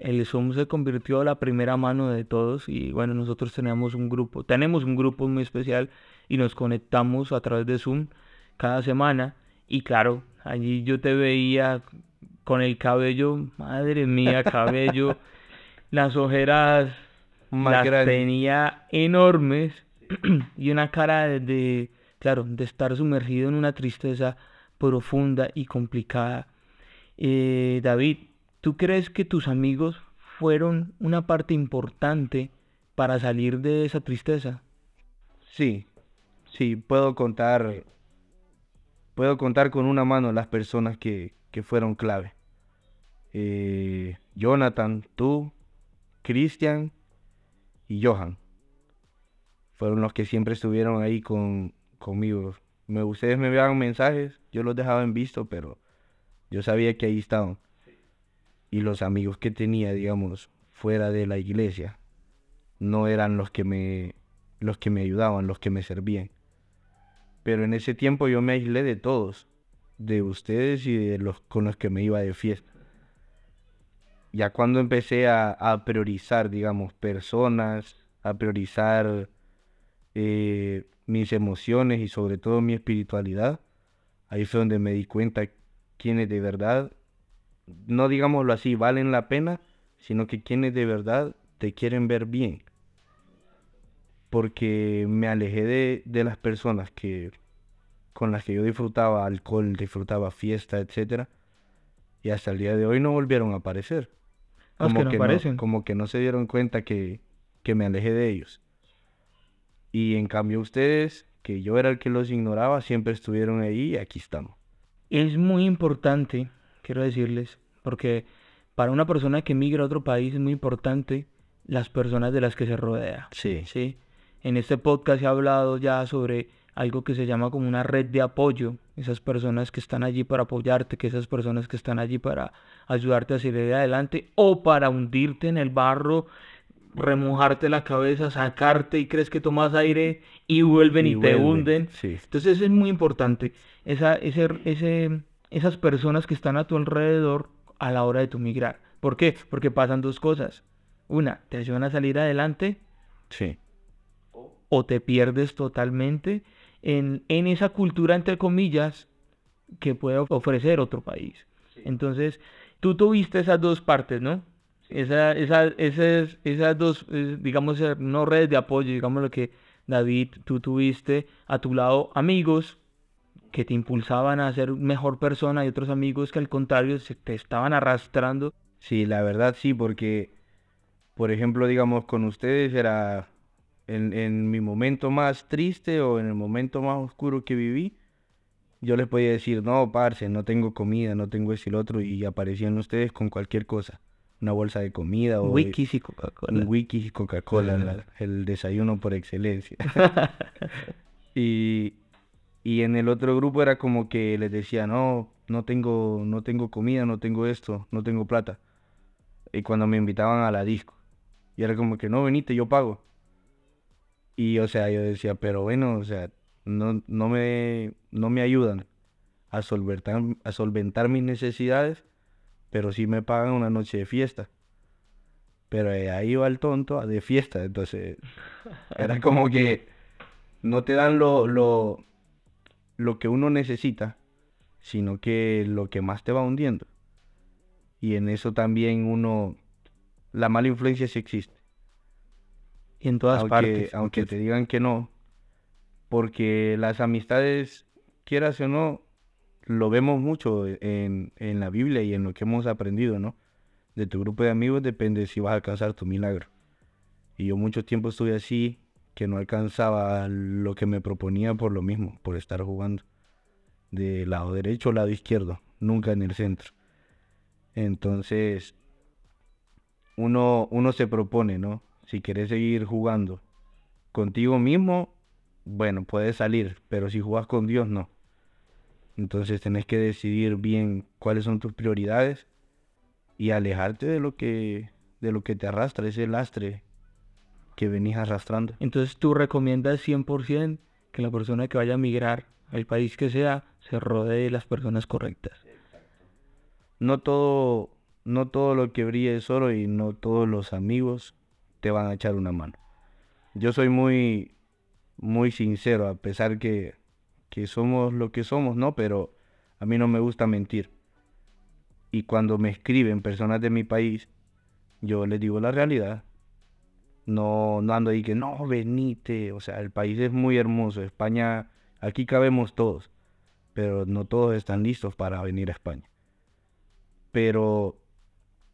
El Zoom se convirtió en la primera mano de todos y bueno, nosotros tenemos un grupo, tenemos un grupo muy especial y nos conectamos a través de Zoom cada semana y claro, allí yo te veía con el cabello, madre mía, cabello, las ojeras las tenía enormes y una cara de, claro, de estar sumergido en una tristeza profunda y complicada. Eh, David, ¿tú crees que tus amigos fueron una parte importante para salir de esa tristeza?
Sí, sí, puedo contar, puedo contar con una mano las personas que, que fueron clave. Eh, Jonathan, tú, Cristian y Johan. Fueron los que siempre estuvieron ahí con, conmigo. Me, ustedes me enviaban mensajes, yo los dejaba en visto, pero yo sabía que ahí estaban. Y los amigos que tenía, digamos, fuera de la iglesia, no eran los que me, los que me ayudaban, los que me servían. Pero en ese tiempo yo me aislé de todos, de ustedes y de los con los que me iba de fiesta ya cuando empecé a, priorizar, digamos, personas, a priorizar eh, mis emociones y sobre todo mi espiritualidad, ahí fue donde me di cuenta quiénes de verdad, no digámoslo así, valen la pena, sino que quienes de verdad te quieren ver bien. Porque me alejé de, de las personas que con las que yo disfrutaba alcohol, disfrutaba fiesta, etc. Y hasta el día de hoy no volvieron a aparecer.
Ah, como, que, no,
como que no se dieron cuenta que, que me alejé de ellos. Y en cambio ustedes, que yo era el que los ignoraba, siempre estuvieron ahí y aquí estamos.
Es muy importante, quiero decirles, porque para una persona que migra a otro país es muy importante las personas de las que se rodea.
Sí.
Sí. En este podcast he hablado ya sobre algo que se llama como una red de apoyo, esas personas que están allí para apoyarte, que esas personas que están allí para ayudarte a seguir adelante o para hundirte en el barro, remojarte la cabeza, sacarte y crees que tomas aire y vuelven y, te hunden. Entonces es muy importante esa, ese, ese, esas personas que están a tu alrededor a la hora de tu migrar. ¿Por qué? Porque pasan dos cosas. Una, te ayudan a salir adelante.
Sí.
O te pierdes totalmente en, esa cultura, entre comillas, que puede ofrecer otro país. Entonces, tú tuviste esas dos partes, ¿no? Esa, esa, esas, esas dos, digamos, eh, no redes de apoyo, digamos lo que David, tú tuviste a tu lado amigos que te impulsaban a ser mejor persona y otros amigos que al contrario se te estaban arrastrando.
Sí, la verdad sí, porque, por ejemplo, digamos, con ustedes era en, mi momento más triste o en el momento más oscuro que viví, yo les podía decir, no, parce, no tengo comida, no tengo ese y otro, y aparecían ustedes con cualquier cosa. Una bolsa de comida o...
Wikis y Coca-Cola.
Wikis y Coca-Cola, el desayuno por excelencia. y, y en el otro grupo era como que les decía, no, no tengo, no tengo comida, no tengo esto, no tengo plata. Y cuando me invitaban a la disco. Y era como que, no, venite, yo pago. Y o sea, yo decía, pero bueno, o sea, no, no, me, no me ayudan a solventar, a solventar mis necesidades, pero sí me pagan una noche de fiesta. Pero ahí va el tonto de fiesta, entonces era como que no te dan lo, lo, lo que uno necesita, sino que lo que más te va hundiendo. Y en eso también uno, la mala influencia sí existe
en todas
aunque,
partes.
Aunque te digan que no. Porque las amistades, quieras o no, lo vemos mucho en, en la Biblia y en lo que hemos aprendido, ¿no? De tu grupo de amigos depende si vas a alcanzar tu milagro. Y yo mucho tiempo estuve así, que no alcanzaba lo que me proponía por lo mismo, por estar jugando de lado derecho o lado izquierdo, nunca en el centro. Entonces, uno, uno se propone, ¿no? Si quieres seguir jugando contigo mismo, bueno, puedes salir, pero si jugas con Dios, no. Entonces tenés que decidir bien cuáles son tus prioridades y alejarte de lo que de lo que te arrastra, ese lastre que venís arrastrando.
Entonces tú recomiendas 100% que la persona que vaya a migrar al país que sea se rodee de las personas correctas.
No todo no todo lo que brille es oro y no todos los amigos te van a echar una mano. Yo soy muy, muy sincero, a pesar que, que somos lo que somos, ¿no? Pero a mí no me gusta mentir. Y cuando me escriben personas de mi país, yo les digo la realidad. No, no ando ahí que no, venite. O sea, el país es muy hermoso. España, aquí cabemos todos. pero no todos están listos para venir a España. Pero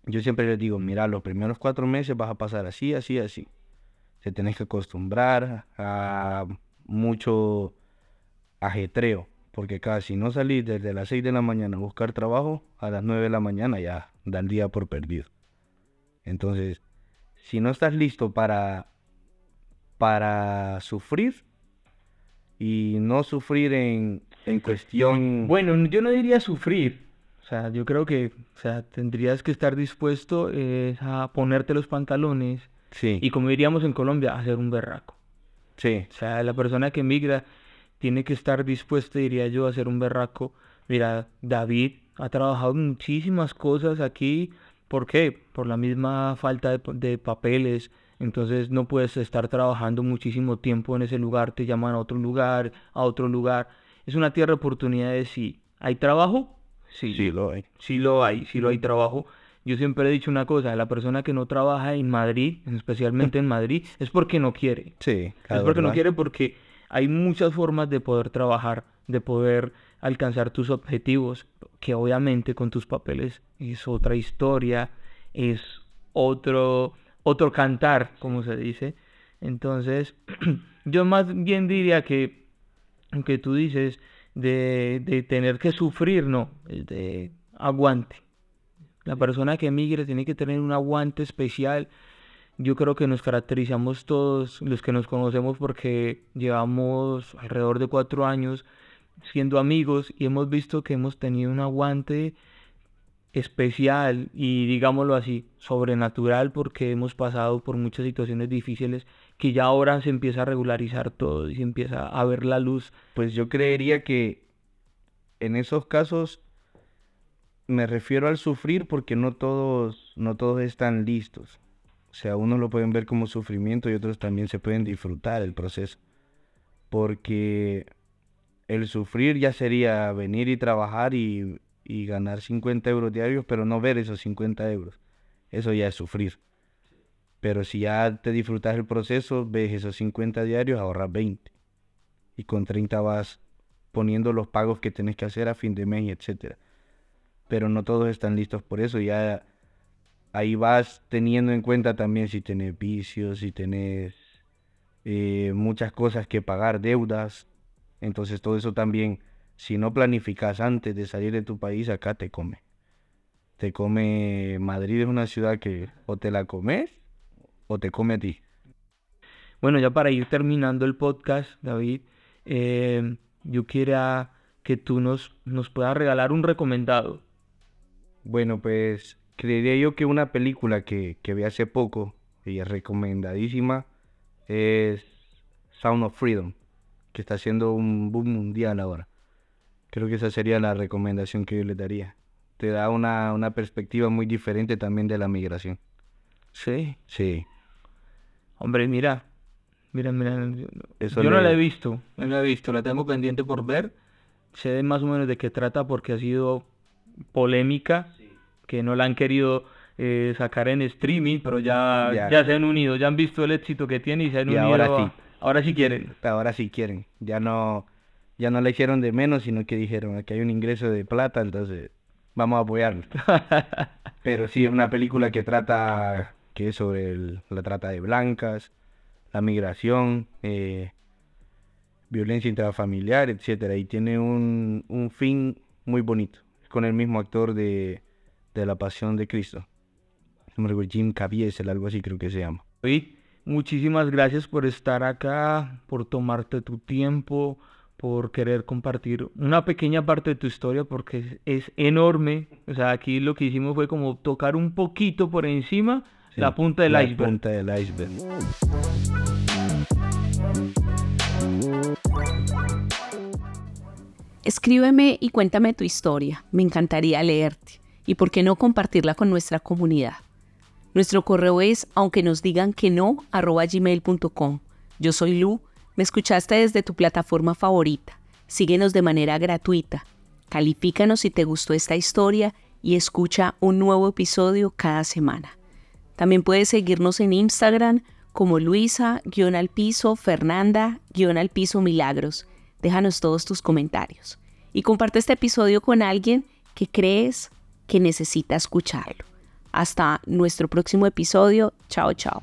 yo siempre les digo, mira, los primeros cuatro meses vas a pasar así, así, así. Te tenés que acostumbrar a mucho ajetreo, porque casi no salís desde las 6 de la mañana a buscar trabajo, a las 9 de la mañana ya da el día por perdido. Entonces, si no estás listo para, para sufrir, y no sufrir en, en cuestión...
Bueno, yo no diría sufrir. Sea, yo creo que o sea, tendrías que estar dispuesto eh, a ponerte los pantalones
Sí,
y como diríamos en Colombia, a ser un berraco.
sí,
O sea, la persona que migra tiene que estar dispuesta, diría yo, a ser un berraco. Mira, David ha trabajado muchísimas cosas aquí. ¿Por qué? Por la misma falta de, de papeles. Entonces no puedes estar trabajando muchísimo tiempo en ese lugar. Te llaman a otro lugar, a otro lugar. Es una tierra de oportunidades, sí. ¿Hay trabajo? Sí.
sí lo hay.
Sí lo hay, sí lo hay trabajo. Yo siempre he dicho una cosa, la persona que no trabaja en Madrid, especialmente en Madrid, es porque no quiere.
Sí,
Es
la
porque no quiere porque hay muchas formas de poder trabajar, de poder alcanzar tus objetivos, que obviamente con tus papeles es otra historia, es otro, otro cantar, como se dice. Entonces, yo más bien diría que, que tú dices de, de tener que sufrir, no, es de aguante. La persona que emigre tiene que tener un aguante especial. Yo creo que nos caracterizamos todos los que nos conocemos porque llevamos alrededor de cuatro años siendo amigos y hemos visto que hemos tenido un aguante especial y digámoslo así, sobrenatural porque hemos pasado por muchas situaciones difíciles que ya ahora se empieza a regularizar todo y se empieza a ver la luz.
Pues yo creería que en esos casos me refiero al sufrir porque no todos, no todos están listos. O sea, unos lo pueden ver como sufrimiento y otros también se pueden disfrutar el proceso. Porque el sufrir ya sería venir y trabajar y, y ganar 50 euros diarios, pero no ver esos 50 euros. Eso ya es sufrir. Pero si ya te disfrutas el proceso, ves esos 50 diarios, ahorras 20. Y con 30 vas poniendo los pagos que tienes que hacer a fin de mes, etcétera. Pero no todos están listos por eso. Ya ahí vas teniendo en cuenta también si tenés vicios, si tenés eh, muchas cosas que pagar, deudas. Entonces todo eso también, si no planificas antes de salir de tu país, acá te come. Te come, Madrid es una ciudad que o te la comes o te come a ti.
Bueno, ya para ir terminando el podcast, David, eh, yo quiera que tú nos, nos puedas regalar un recomendado.
Bueno, pues creería yo que una película que, que vi hace poco y es recomendadísima es Sound of Freedom, que está haciendo un boom mundial ahora. Creo que esa sería la recomendación que yo le daría. Te da una, una perspectiva muy diferente también de la migración.
Sí.
Sí,
Hombre, mira, mira, mira, yo,
Eso
yo no
le-
la he visto, no la he visto, la tengo pendiente por ver. Sé más o menos de qué trata porque ha sido polémica, que no la han querido eh, sacar en streaming, pero ya,
Ya.
ya se han unido, ya han visto el éxito que tiene y se han
Y
unido.
ahora
a-
sí.
Ahora sí quieren.
ahora sí quieren. Ya no, ya no la hicieron de menos, sino que dijeron, aquí hay un ingreso de plata, entonces vamos a apoyarlo. Pero sí, es una película que trata, que es sobre el- la trata de blancas, la migración, eh, violencia intrafamiliar, etcétera, y tiene un, un fin muy bonito, con el mismo actor de, de La Pasión de Cristo. Jim Caviezel, algo así creo que se llama.
David, muchísimas gracias por estar acá, por tomarte tu tiempo, por querer compartir una pequeña parte de tu historia porque es, es enorme. O sea, aquí lo que hicimos fue como tocar un poquito por encima la punta del
la
iceberg.
punta del iceberg.
Escríbeme y cuéntame tu historia. Me encantaría leerte. Y por qué no compartirla con nuestra comunidad. Nuestro correo es aunque nos digan que no arroba gmail.com. Yo soy Lu. Me escuchaste desde tu plataforma favorita. Síguenos de manera gratuita. Califícanos si te gustó esta historia y escucha un nuevo episodio cada semana. También puedes seguirnos en Instagram como Luisa-Alpiso Fernanda-Alpiso Milagros. Déjanos todos tus comentarios. Y comparte este episodio con alguien que crees que necesita escucharlo. Hasta nuestro próximo episodio. Chao, chao.